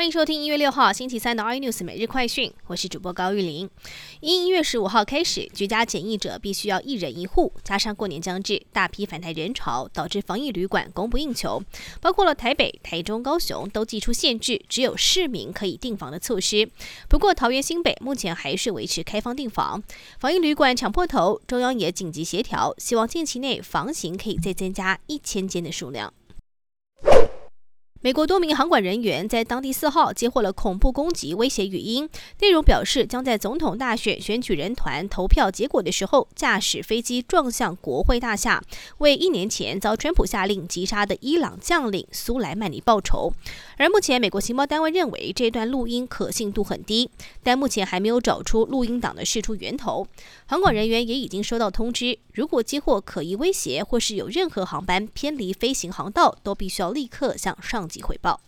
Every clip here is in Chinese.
欢迎收听一月六号星期三的 iNews 每日快讯，我是主播高玉玲。因一月十五号开始，居家检疫者必须要一人一户，加上过年将至，大批返台人潮导致防疫旅馆供不应求，包括了台北、台中、高雄都寄出限制，只有市民可以订房的措施。不过桃园新北目前还是维持开放订房，防疫旅馆抢破头，中央也紧急协调，希望近期内房型可以再增加一千间的数量。美国多名航管人员在当地四号接获了恐怖攻击威胁语音，内容表示将在总统大选选举人团投票结果的时候，驾驶飞机撞向国会大厦，为一年前遭川普下令击杀的伊朗将领苏莱曼尼报仇。而目前美国情报单位认为这段录音可信度很低，但目前还没有找出录音档的释出源头。航管人员也已经收到通知，如果接获可疑威胁或是有任何航班偏离飞行航道，都必须要立刻向上。级汇报。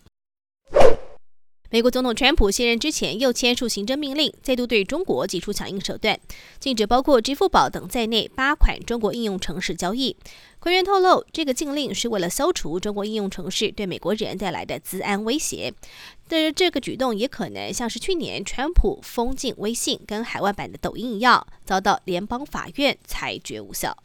美国总统川普卸任之前，又签署行政命令，再度对中国祭出强硬手段，禁止包括支付宝等在内八款中国应用程式交易。官员透露，这个禁令是为了消除中国应用程式对美国人带来的资安威胁。但是，这个举动也可能像是去年川普封禁微信跟海外版的抖音一样，遭到联邦法院裁决无效。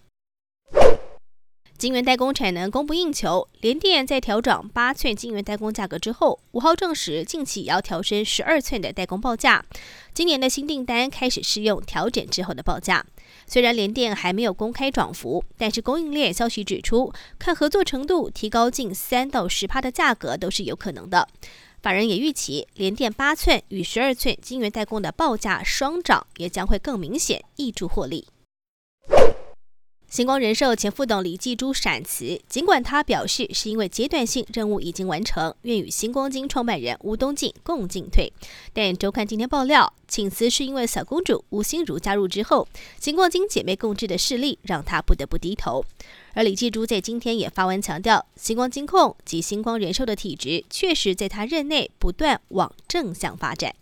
晶圆代工产能供不应求，联电在调整八寸晶圆代工价格之后，五号证实近期也要调升十二寸的代工报价。今年的新订单开始适用调整之后的报价。虽然联电还没有公开涨幅，但是供应链消息指出，看合作程度提高近三到十帕的价格都是有可能的。法人也预期，联电八寸与十二寸晶圆代工的报价双涨，也将会更明显挹注获利。星光人寿前副董李继珠闪辞，尽管他表示是因为阶段性任务已经完成，愿与星光金创办人吴东进共进退，但周刊今天爆料，请辞是因为小公主吴心如加入之后，星光金姐妹共治的势力让她不得不低头。而李继珠在今天也发文强调，星光金控及星光人寿的体质确实在他任内不断往正向发展。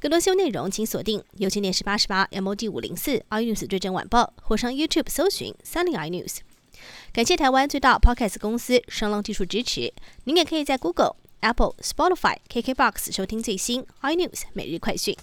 更多新闻内容，请锁定有线电视八十八 MOD 五零四 iNews 最真晚报，或上 YouTube 搜寻三零 iNews。感谢台湾最大 Podcast 公司声浪技术支持。您也可以在 Google、Apple、Spotify、KKBox 收听最新 iNews 每日快讯。